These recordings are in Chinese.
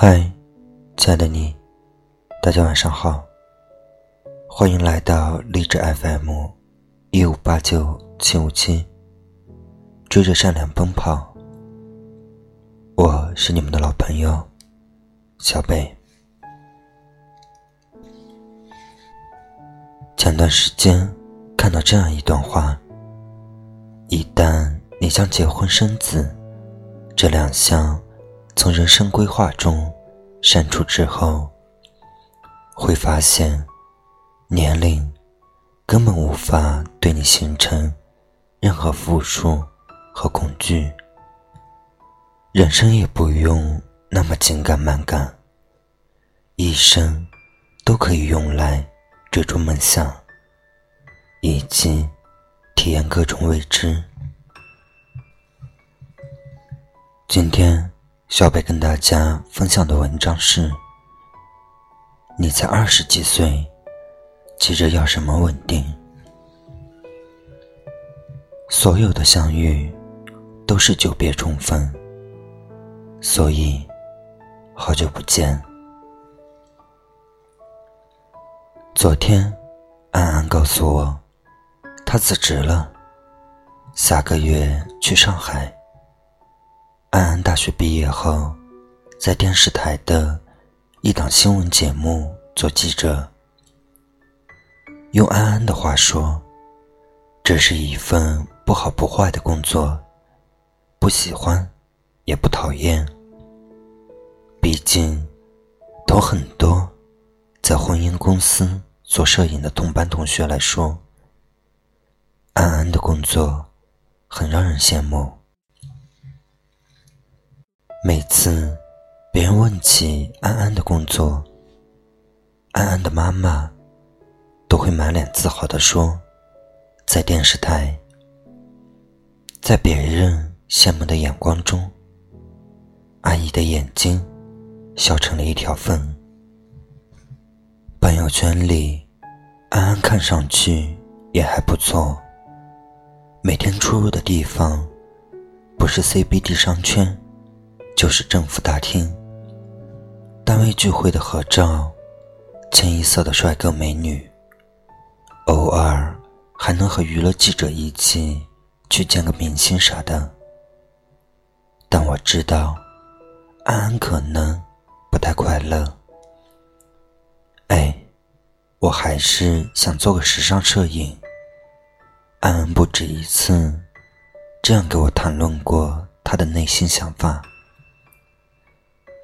嗨，亲爱的你，大家晚上好。欢迎来到励志 FM 一五八九七五七，追着善良奔跑。我是你们的老朋友小贝。前段时间看到这样一段话：一旦你将结婚生子这两项从人生规划中删除之后，会发现年龄根本无法对你形成任何负数和恐惧，人生也不用那么紧赶慢赶，一生都可以用来追逐梦想，以及体验各种未知。今天，小北跟大家分享的文章是：你才二十几岁，急着要什么稳定？所有的相遇都是久别重逢，所以好久不见。昨天，安安告诉我，她辞职了，下个月去上海。安安大学毕业后，在电视台的一档新闻节目做记者。用安安的话说，这是一份不好不坏的工作，不喜欢，也不讨厌。毕竟，同很多在婚姻公司做摄影的同班同学来说，安安的工作很让人羡慕。每次别人问起安安的工作，安安的妈妈都会满脸自豪地说：“在电视台。”在别人羡慕的眼光中，阿姨的眼睛笑成了一条缝。朋友圈里，安安看上去也还不错。每天出入的地方不是 CBD 商圈。就是政府大厅、单位聚会的合照，清一色的帅哥美女。偶尔还能和娱乐记者一起去见个明星啥的。但我知道，安安可能不太快乐。哎，我还是想做个时尚摄影。安安不止一次这样给我谈论过他的内心想法。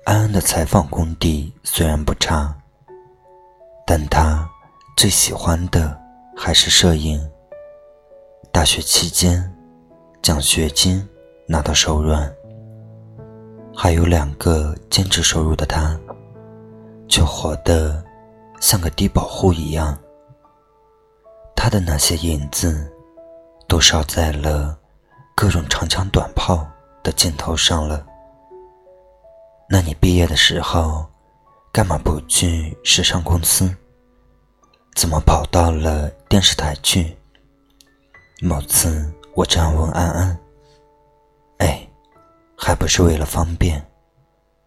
安安的采访功底虽然不差，但他最喜欢的还是摄影。大学期间，奖学金拿到手软，还有两个兼职收入的他，却活得像个低保户一样。他的那些银子，都烧在了各种长枪短炮的镜头上了。那你毕业的时候，干嘛不去时尚公司？怎么跑到了电视台去？某次我这样问安安，哎，还不是为了方便？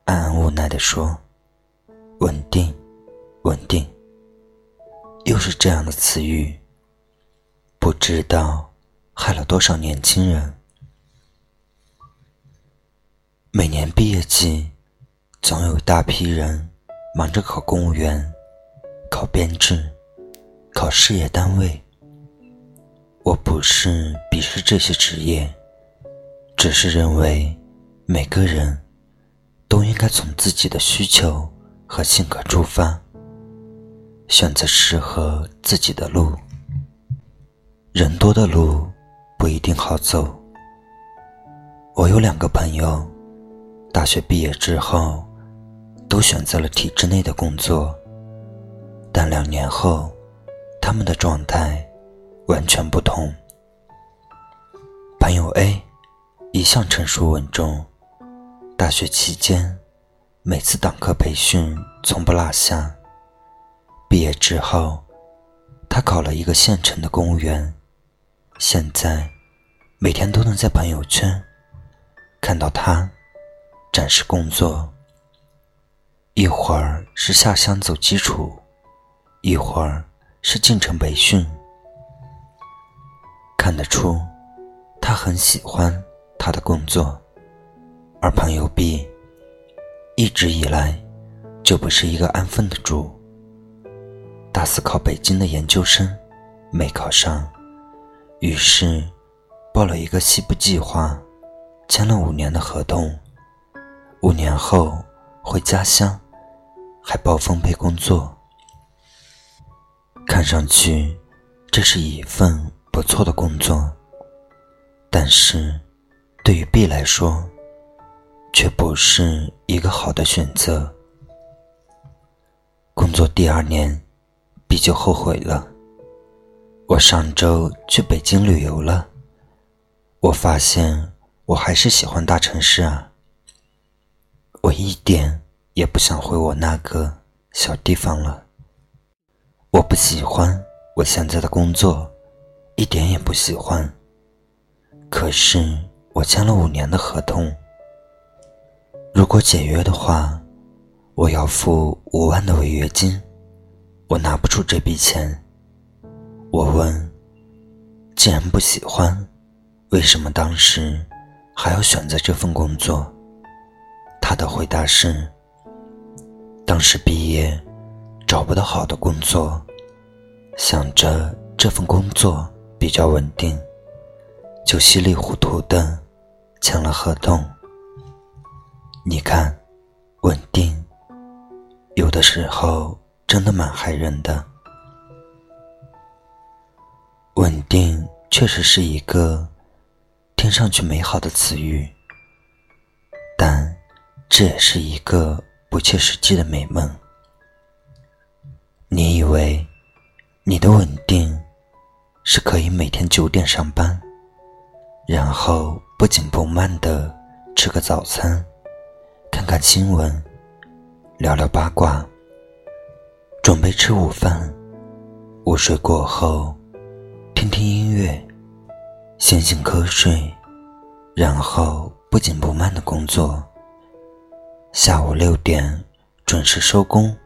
安安无奈地说：“稳定，稳定。”又是这样的词语，不知道害了多少年轻人。每年毕业季。总有一大批人忙着考公务员、考编制、考事业单位。我不是鄙视这些职业，只是认为每个人都应该从自己的需求和性格出发，选择适合自己的路。人多的路不一定好走。我有两个朋友，大学毕业之后。都选择了体制内的工作，但两年后，他们的状态完全不同。朋友 A 一向成熟稳重，大学期间每次党课培训从不落下。毕业之后，他考了一个县城的公务员，现在每天都能在朋友圈看到他展示工作。一会儿是下乡走基础，一会儿是进城培训。看得出，他很喜欢他的工作，而朋友 B 一直以来就不是一个安分的主。大四考北京的研究生没考上，于是报了一个西部计划，签了五年的合同。五年后回家乡，还包分配工作。看上去这是一份不错的工作，但是对于 B 来说，却不是一个好的选择。工作第二年，B 就后悔了。我上周去北京旅游了，我发现我还是喜欢大城市啊。我一点也不想回我那个小地方了。我不喜欢我现在的工作，一点也不喜欢。可是我签了五年的合同，如果解约的话，我要付五万的违约金，我拿不出这笔钱。我问：既然不喜欢，为什么当时还要选择这份工作？他的回答是：当时毕业，找不到好的工作，想着这份工作比较稳定，就稀里糊涂的签了合同。你看，稳定，有的时候真的蛮害人的。稳定确实是一个听上去美好的词语，但。这也是一个不切实际的美梦。你以为你的稳定是可以每天九点上班，然后不紧不慢的吃个早餐，看看新闻，聊聊八卦，准备吃午饭，午睡过后听听音乐，醒醒瞌睡，然后不紧不慢的工作。下午六点准时收工，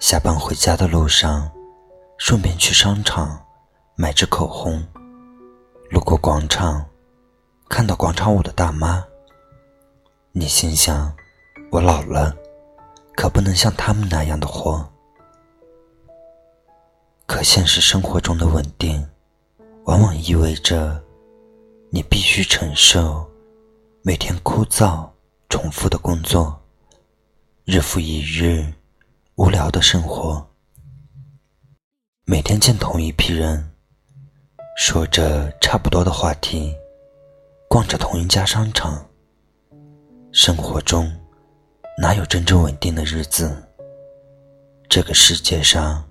下班回家的路上，顺便去商场买支口红。路过广场，看到广场舞的大妈，你心想：我老了，可不能像他们那样的活。可现实生活中的稳定，往往意味着你必须承受每天枯燥。重复的工作，日复一日，无聊的生活，每天见同一批人，说着差不多的话题，逛着同一家商场。生活中哪有真正稳定的日子？这个世界上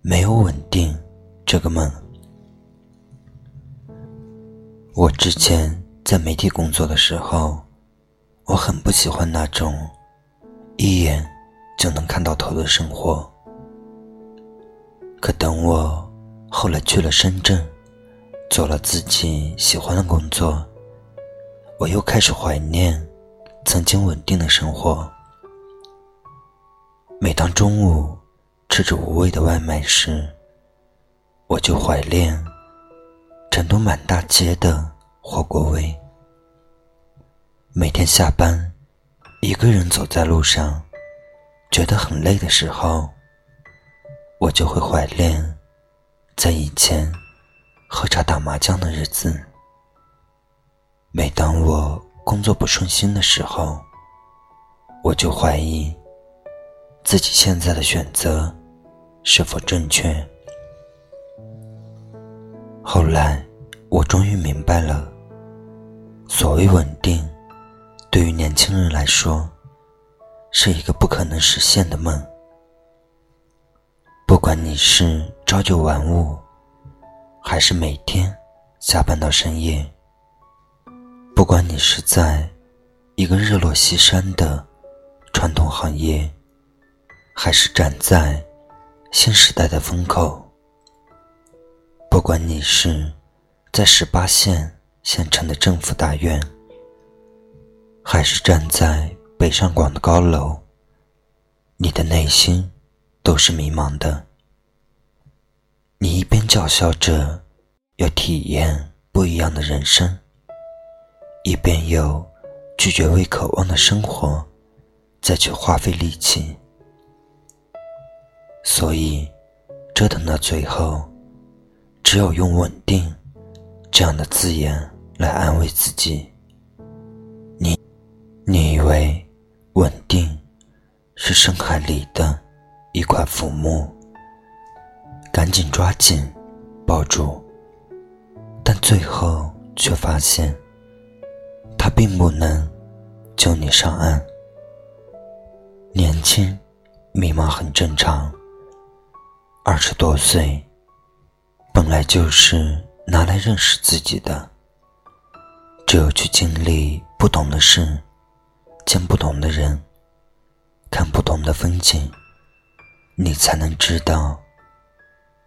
没有稳定这个梦。我之前在媒体工作的时候。我很不喜欢那种一眼就能看到头的生活。可等我后来去了深圳，做了自己喜欢的工作，我又开始怀念曾经稳定的生活。每当中午吃着无味的外卖时，我就怀念成都满大街的火锅味。每天下班，一个人走在路上，觉得很累的时候，我就会怀念在以前喝茶打麻将的日子。每当我工作不顺心的时候，我就怀疑自己现在的选择是否正确。后来，我终于明白了，所谓稳定。对于年轻人来说，是一个不可能实现的梦。不管你是朝九晚五，还是每天加班到深夜；不管你是在一个日落西山的传统行业，还是站在新时代的风口；不管你是在十八线县城的政府大院。还是站在北上广的高楼，你的内心都是迷茫的。你一边叫嚣着要体验不一样的人生，一边又拒绝为渴望的生活再去花费力气，所以折腾到最后，只有用稳定这样的字眼来安慰自己。你，你以为稳定是深海里的一块浮木？赶紧抓紧，抱住，但最后却发现，它并不能救你上岸。年轻、迷茫很正常。二十多岁，本来就是拿来认识自己的。只有去经历不同的事，见不同的人，看不同的风景，你才能知道。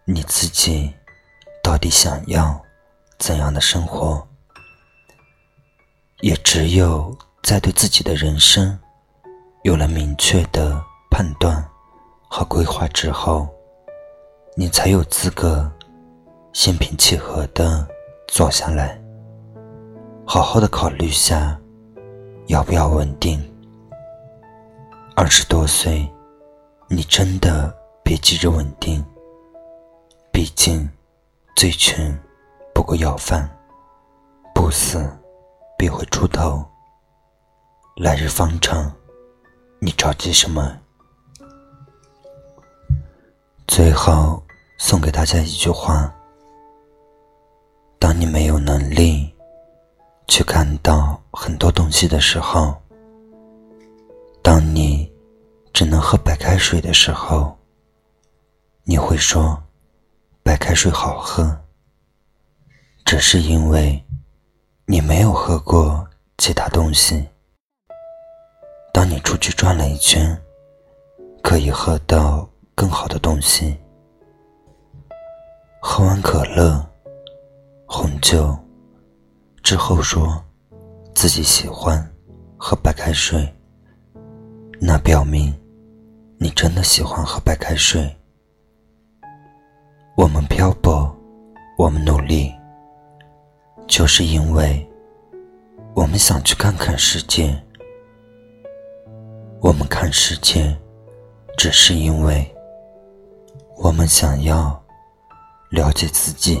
你自己到底想要怎样的生活？也只有在对自己的人生有了明确的判断和规划之后，你才有资格心平气和的坐下来，好好的考虑下要不要稳定。二十多岁，你真的别急着稳定。毕竟，最穷不过要饭，不死必会出头。来日方长，你着急什么？最后送给大家一句话：当你没有能力去看到很多东西的时候，当你只能喝白开水的时候，你会说。白开水好喝，只是因为你没有喝过其他东西。当你出去转了一圈，可以喝到更好的东西。喝完可乐、红酒之后，说自己喜欢喝白开水，那表明你真的喜欢喝白开水。我们漂泊，我们努力，就是因为我们想去看看世界。我们看世界，只是因为我们想要了解自己。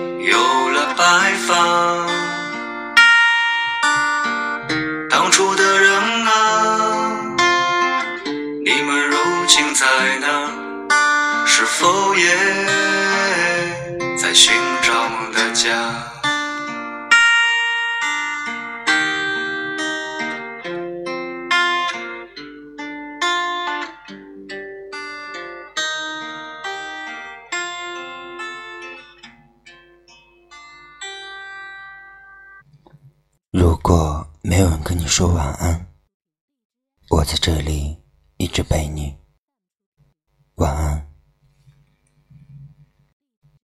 有了白发。当初的人啊，你们如今在哪？是否也在寻找梦的家？说晚安，我在这里一直陪你。晚安。